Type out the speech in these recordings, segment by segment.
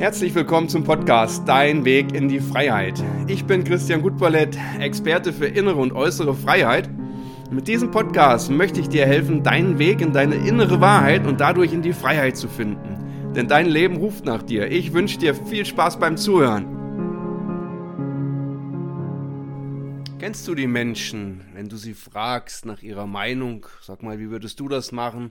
Herzlich willkommen zum Podcast Dein Weg in die Freiheit. Ich bin Christian Gutballett, Experte für innere und äußere Freiheit. Mit diesem Podcast möchte ich dir helfen, deinen Weg in deine innere Wahrheit und dadurch in die Freiheit zu finden. Denn dein Leben ruft nach dir. Ich wünsche dir viel Spaß beim Zuhören. Kennst du die Menschen, wenn du sie fragst nach ihrer Meinung? Sag mal, wie würdest du das machen?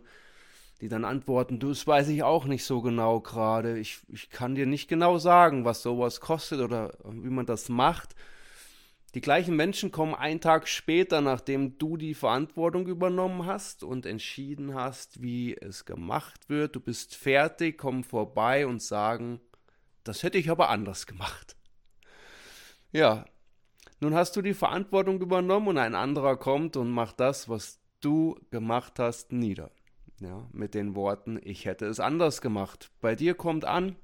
Die dann antworten, das weiß ich auch nicht so genau gerade. Ich, ich kann dir nicht genau sagen, was sowas kostet oder wie man das macht. Die gleichen Menschen kommen einen Tag später, nachdem du die Verantwortung übernommen hast und entschieden hast, wie es gemacht wird. Du bist fertig, kommen vorbei und sagen, das hätte ich aber anders gemacht. Ja, nun hast du die Verantwortung übernommen und ein anderer kommt und macht das, was du gemacht hast, nieder. Ja, mit den Worten, ich hätte es anders gemacht. Bei dir kommt an,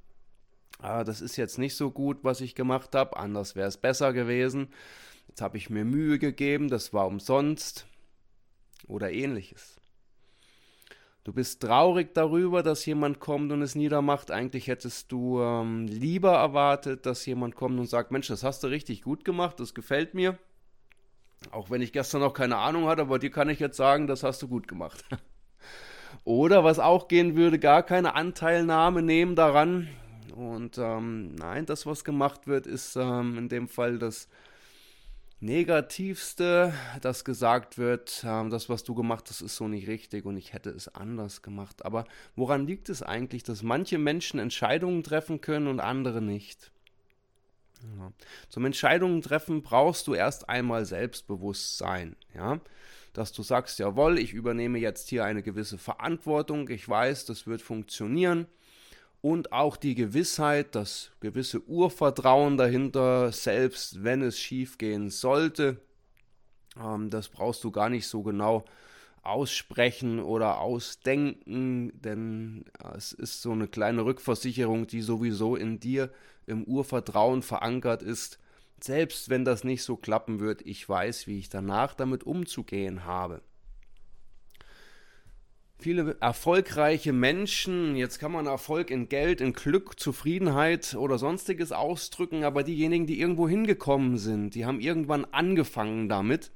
ah, das ist jetzt nicht so gut, was ich gemacht habe, anders wäre es besser gewesen. Jetzt habe ich mir Mühe gegeben, das war umsonst oder ähnliches. Du bist traurig darüber, dass jemand kommt und es niedermacht. Eigentlich hättest du ähm, lieber erwartet, dass jemand kommt und sagt, Mensch, das hast du richtig gut gemacht, das gefällt mir. Auch wenn ich gestern noch keine Ahnung hatte, aber dir kann ich jetzt sagen, das hast du gut gemacht. Oder was auch gehen würde, gar keine Anteilnahme nehmen daran. Und ähm, nein, das, was gemacht wird, ist ähm, in dem Fall das Negativste, das gesagt wird, ähm, das, was du gemacht hast, ist so nicht richtig und ich hätte es anders gemacht. Aber woran liegt es eigentlich, dass manche Menschen Entscheidungen treffen können und andere nicht? Ja. Zum Entscheidungen treffen brauchst du erst einmal Selbstbewusstsein. Ja? Dass du sagst, jawohl, ich übernehme jetzt hier eine gewisse Verantwortung, ich weiß, das wird funktionieren. Und auch die Gewissheit, das gewisse Urvertrauen dahinter, selbst wenn es schief gehen sollte, ähm, das brauchst du gar nicht so genau aussprechen oder ausdenken, denn es ist so eine kleine Rückversicherung, die sowieso in dir im Urvertrauen verankert ist selbst wenn das nicht so klappen wird, ich weiß, wie ich danach damit umzugehen habe. Viele erfolgreiche Menschen, jetzt kann man Erfolg in Geld, in Glück, Zufriedenheit oder sonstiges ausdrücken, aber diejenigen, die irgendwo hingekommen sind, die haben irgendwann angefangen damit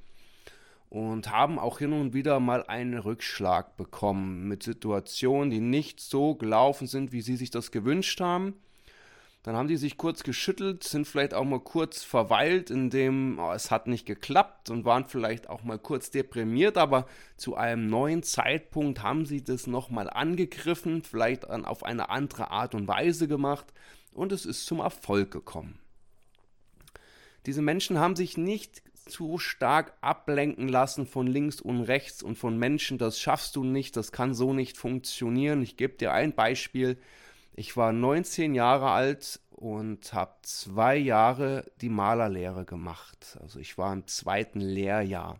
und haben auch hin und wieder mal einen Rückschlag bekommen mit Situationen, die nicht so gelaufen sind, wie sie sich das gewünscht haben dann haben die sich kurz geschüttelt, sind vielleicht auch mal kurz verweilt, in dem oh, es hat nicht geklappt und waren vielleicht auch mal kurz deprimiert, aber zu einem neuen Zeitpunkt haben sie das nochmal angegriffen, vielleicht auf eine andere Art und Weise gemacht und es ist zum Erfolg gekommen. Diese Menschen haben sich nicht zu stark ablenken lassen von links und rechts und von Menschen, das schaffst du nicht, das kann so nicht funktionieren. Ich gebe dir ein Beispiel. Ich war 19 Jahre alt und habe zwei Jahre die Malerlehre gemacht. Also ich war im zweiten Lehrjahr.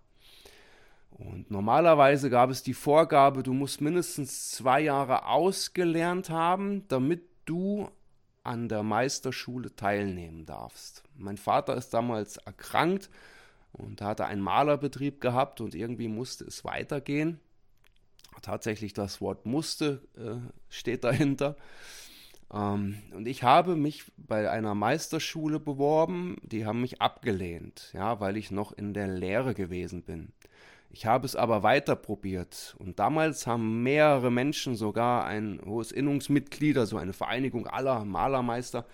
Und normalerweise gab es die Vorgabe, du musst mindestens zwei Jahre ausgelernt haben, damit du an der Meisterschule teilnehmen darfst. Mein Vater ist damals erkrankt und hatte einen Malerbetrieb gehabt und irgendwie musste es weitergehen. Tatsächlich das Wort musste äh, steht dahinter. Ähm, und ich habe mich bei einer Meisterschule beworben, die haben mich abgelehnt, ja, weil ich noch in der Lehre gewesen bin. Ich habe es aber weiter probiert und damals haben mehrere Menschen, sogar ein hohes Innungsmitglied, also eine Vereinigung aller Malermeister,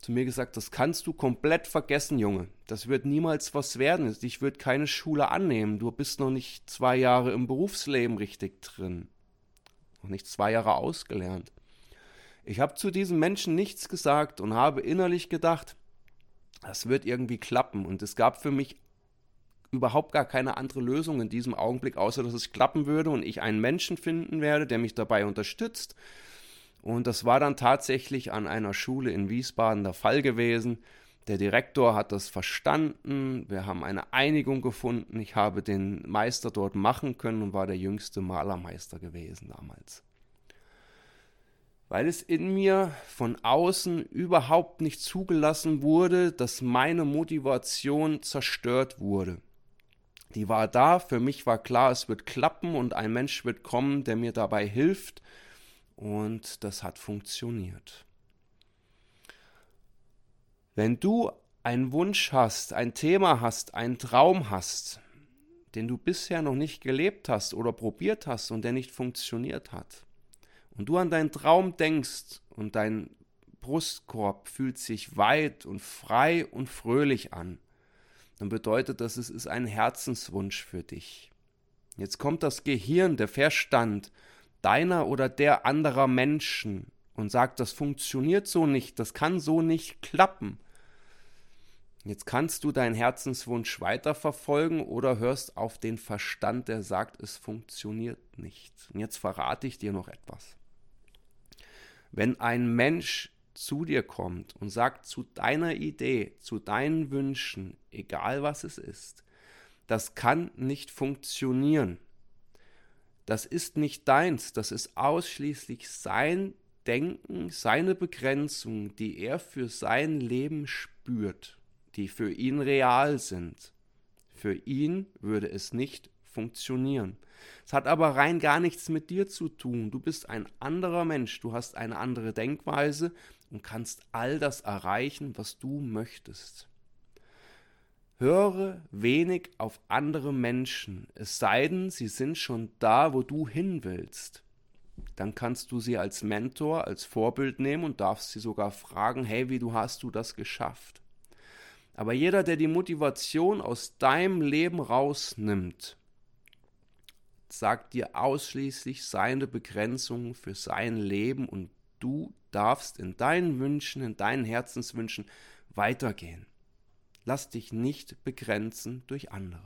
zu mir gesagt, das kannst du komplett vergessen, Junge. Das wird niemals was werden. Ich würde keine Schule annehmen. Du bist noch nicht zwei Jahre im Berufsleben richtig drin. Noch nicht zwei Jahre ausgelernt. Ich habe zu diesem Menschen nichts gesagt und habe innerlich gedacht, das wird irgendwie klappen. Und es gab für mich überhaupt gar keine andere Lösung in diesem Augenblick, außer dass es klappen würde und ich einen Menschen finden werde, der mich dabei unterstützt. Und das war dann tatsächlich an einer Schule in Wiesbaden der Fall gewesen. Der Direktor hat das verstanden. Wir haben eine Einigung gefunden. Ich habe den Meister dort machen können und war der jüngste Malermeister gewesen damals weil es in mir von außen überhaupt nicht zugelassen wurde, dass meine Motivation zerstört wurde. Die war da, für mich war klar, es wird klappen und ein Mensch wird kommen, der mir dabei hilft und das hat funktioniert. Wenn du einen Wunsch hast, ein Thema hast, einen Traum hast, den du bisher noch nicht gelebt hast oder probiert hast und der nicht funktioniert hat, und du an deinen Traum denkst und dein Brustkorb fühlt sich weit und frei und fröhlich an, dann bedeutet das, es ist ein Herzenswunsch für dich. Jetzt kommt das Gehirn, der Verstand deiner oder der anderer Menschen und sagt, das funktioniert so nicht, das kann so nicht klappen. Jetzt kannst du deinen Herzenswunsch weiterverfolgen oder hörst auf den Verstand, der sagt, es funktioniert nicht. Und jetzt verrate ich dir noch etwas. Wenn ein Mensch zu dir kommt und sagt zu deiner Idee, zu deinen Wünschen, egal was es ist, das kann nicht funktionieren. Das ist nicht deins, das ist ausschließlich sein Denken, seine Begrenzung, die er für sein Leben spürt, die für ihn real sind. Für ihn würde es nicht funktionieren. Es hat aber rein gar nichts mit dir zu tun. Du bist ein anderer Mensch, du hast eine andere Denkweise und kannst all das erreichen, was du möchtest. Höre wenig auf andere Menschen, es sei denn, sie sind schon da, wo du hin willst. Dann kannst du sie als Mentor, als Vorbild nehmen und darfst sie sogar fragen, hey, wie du hast du das geschafft? Aber jeder, der die Motivation aus deinem Leben rausnimmt, sagt dir ausschließlich seine Begrenzungen für sein Leben und du darfst in deinen Wünschen, in deinen Herzenswünschen weitergehen. Lass dich nicht begrenzen durch andere.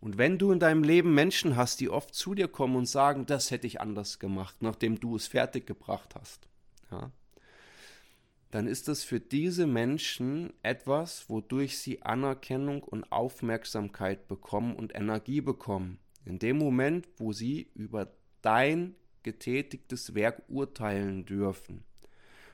Und wenn du in deinem Leben Menschen hast, die oft zu dir kommen und sagen, das hätte ich anders gemacht, nachdem du es fertiggebracht hast, ja, dann ist das für diese Menschen etwas, wodurch sie Anerkennung und Aufmerksamkeit bekommen und Energie bekommen. In dem Moment, wo sie über dein getätigtes Werk urteilen dürfen.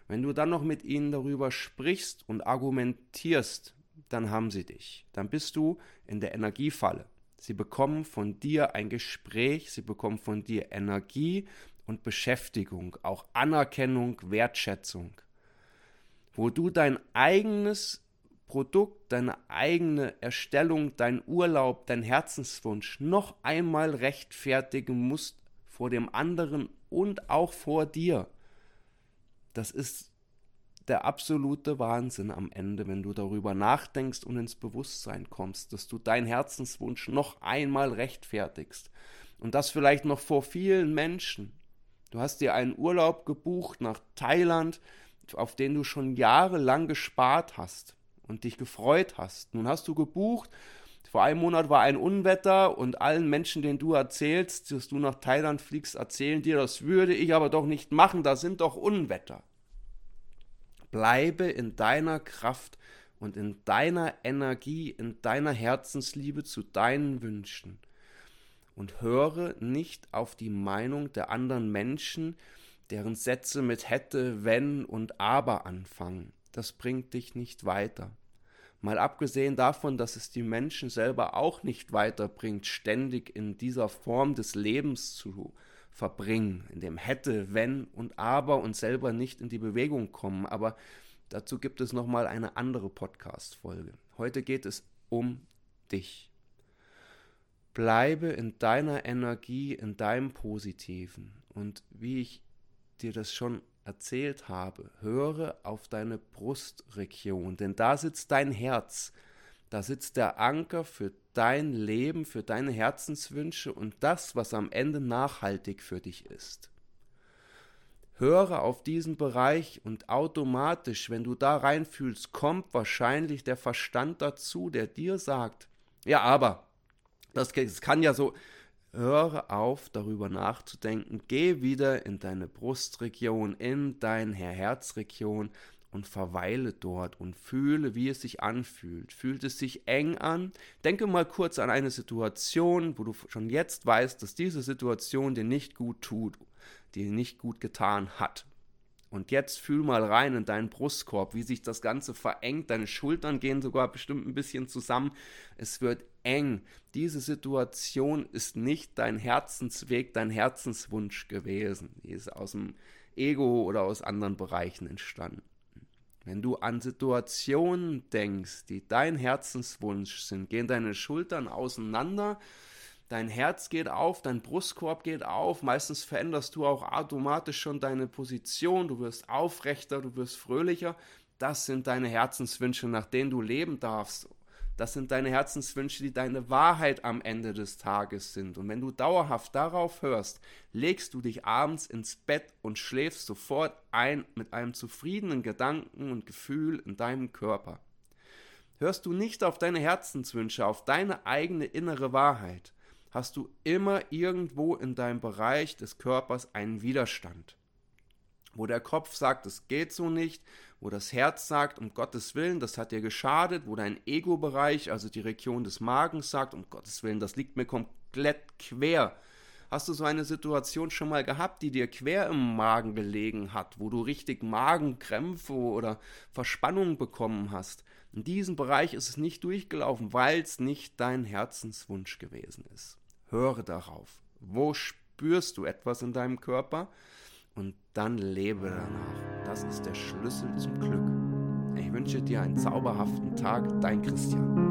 Wenn du dann noch mit ihnen darüber sprichst und argumentierst, dann haben sie dich. Dann bist du in der Energiefalle. Sie bekommen von dir ein Gespräch, sie bekommen von dir Energie und Beschäftigung, auch Anerkennung, Wertschätzung. Wo du dein eigenes Produkt, deine eigene Erstellung, dein Urlaub, dein Herzenswunsch noch einmal rechtfertigen musst vor dem anderen und auch vor dir. Das ist der absolute Wahnsinn am Ende, wenn du darüber nachdenkst und ins Bewusstsein kommst, dass du deinen Herzenswunsch noch einmal rechtfertigst. Und das vielleicht noch vor vielen Menschen. Du hast dir einen Urlaub gebucht nach Thailand, auf den du schon jahrelang gespart hast und dich gefreut hast. Nun hast du gebucht, vor einem Monat war ein Unwetter und allen Menschen, denen du erzählst, dass du nach Thailand fliegst, erzählen dir, das würde ich aber doch nicht machen, da sind doch Unwetter. Bleibe in deiner Kraft und in deiner Energie, in deiner Herzensliebe zu deinen Wünschen und höre nicht auf die Meinung der anderen Menschen, deren Sätze mit hätte, wenn und aber anfangen. Das bringt dich nicht weiter. Mal abgesehen davon, dass es die Menschen selber auch nicht weiterbringt, ständig in dieser Form des Lebens zu verbringen, in dem hätte, wenn und aber und selber nicht in die Bewegung kommen. Aber dazu gibt es nochmal eine andere Podcast-Folge. Heute geht es um dich. Bleibe in deiner Energie, in deinem Positiven. Und wie ich dir das schon erzählt habe, höre auf deine Brustregion, denn da sitzt dein Herz, da sitzt der Anker für dein Leben, für deine Herzenswünsche und das, was am Ende nachhaltig für dich ist. Höre auf diesen Bereich und automatisch, wenn du da reinfühlst, kommt wahrscheinlich der Verstand dazu, der dir sagt, ja, aber das, kann ja so, Höre auf, darüber nachzudenken. Geh wieder in deine Brustregion, in deine Herzregion und verweile dort und fühle, wie es sich anfühlt. Fühlt es sich eng an? Denke mal kurz an eine Situation, wo du schon jetzt weißt, dass diese Situation dir nicht gut tut, dir nicht gut getan hat. Und jetzt fühl mal rein in deinen Brustkorb, wie sich das Ganze verengt. Deine Schultern gehen sogar bestimmt ein bisschen zusammen. Es wird eng. Diese Situation ist nicht dein Herzensweg, dein Herzenswunsch gewesen. Die ist aus dem Ego oder aus anderen Bereichen entstanden. Wenn du an Situationen denkst, die dein Herzenswunsch sind, gehen deine Schultern auseinander, dein Herz geht auf, dein Brustkorb geht auf, meistens veränderst du auch automatisch schon deine Position, du wirst aufrechter, du wirst fröhlicher. Das sind deine Herzenswünsche, nach denen du leben darfst. Das sind deine Herzenswünsche, die deine Wahrheit am Ende des Tages sind. Und wenn du dauerhaft darauf hörst, legst du dich abends ins Bett und schläfst sofort ein mit einem zufriedenen Gedanken und Gefühl in deinem Körper. Hörst du nicht auf deine Herzenswünsche, auf deine eigene innere Wahrheit, hast du immer irgendwo in deinem Bereich des Körpers einen Widerstand wo der Kopf sagt, es geht so nicht, wo das Herz sagt, um Gottes Willen, das hat dir geschadet, wo dein Ego-Bereich, also die Region des Magens sagt, um Gottes Willen, das liegt mir komplett quer. Hast du so eine Situation schon mal gehabt, die dir quer im Magen gelegen hat, wo du richtig Magenkrämpfe oder Verspannung bekommen hast? In diesem Bereich ist es nicht durchgelaufen, weil es nicht dein Herzenswunsch gewesen ist. Höre darauf. Wo spürst du etwas in deinem Körper? Und dann lebe danach. Das ist der Schlüssel zum Glück. Ich wünsche dir einen zauberhaften Tag, dein Christian.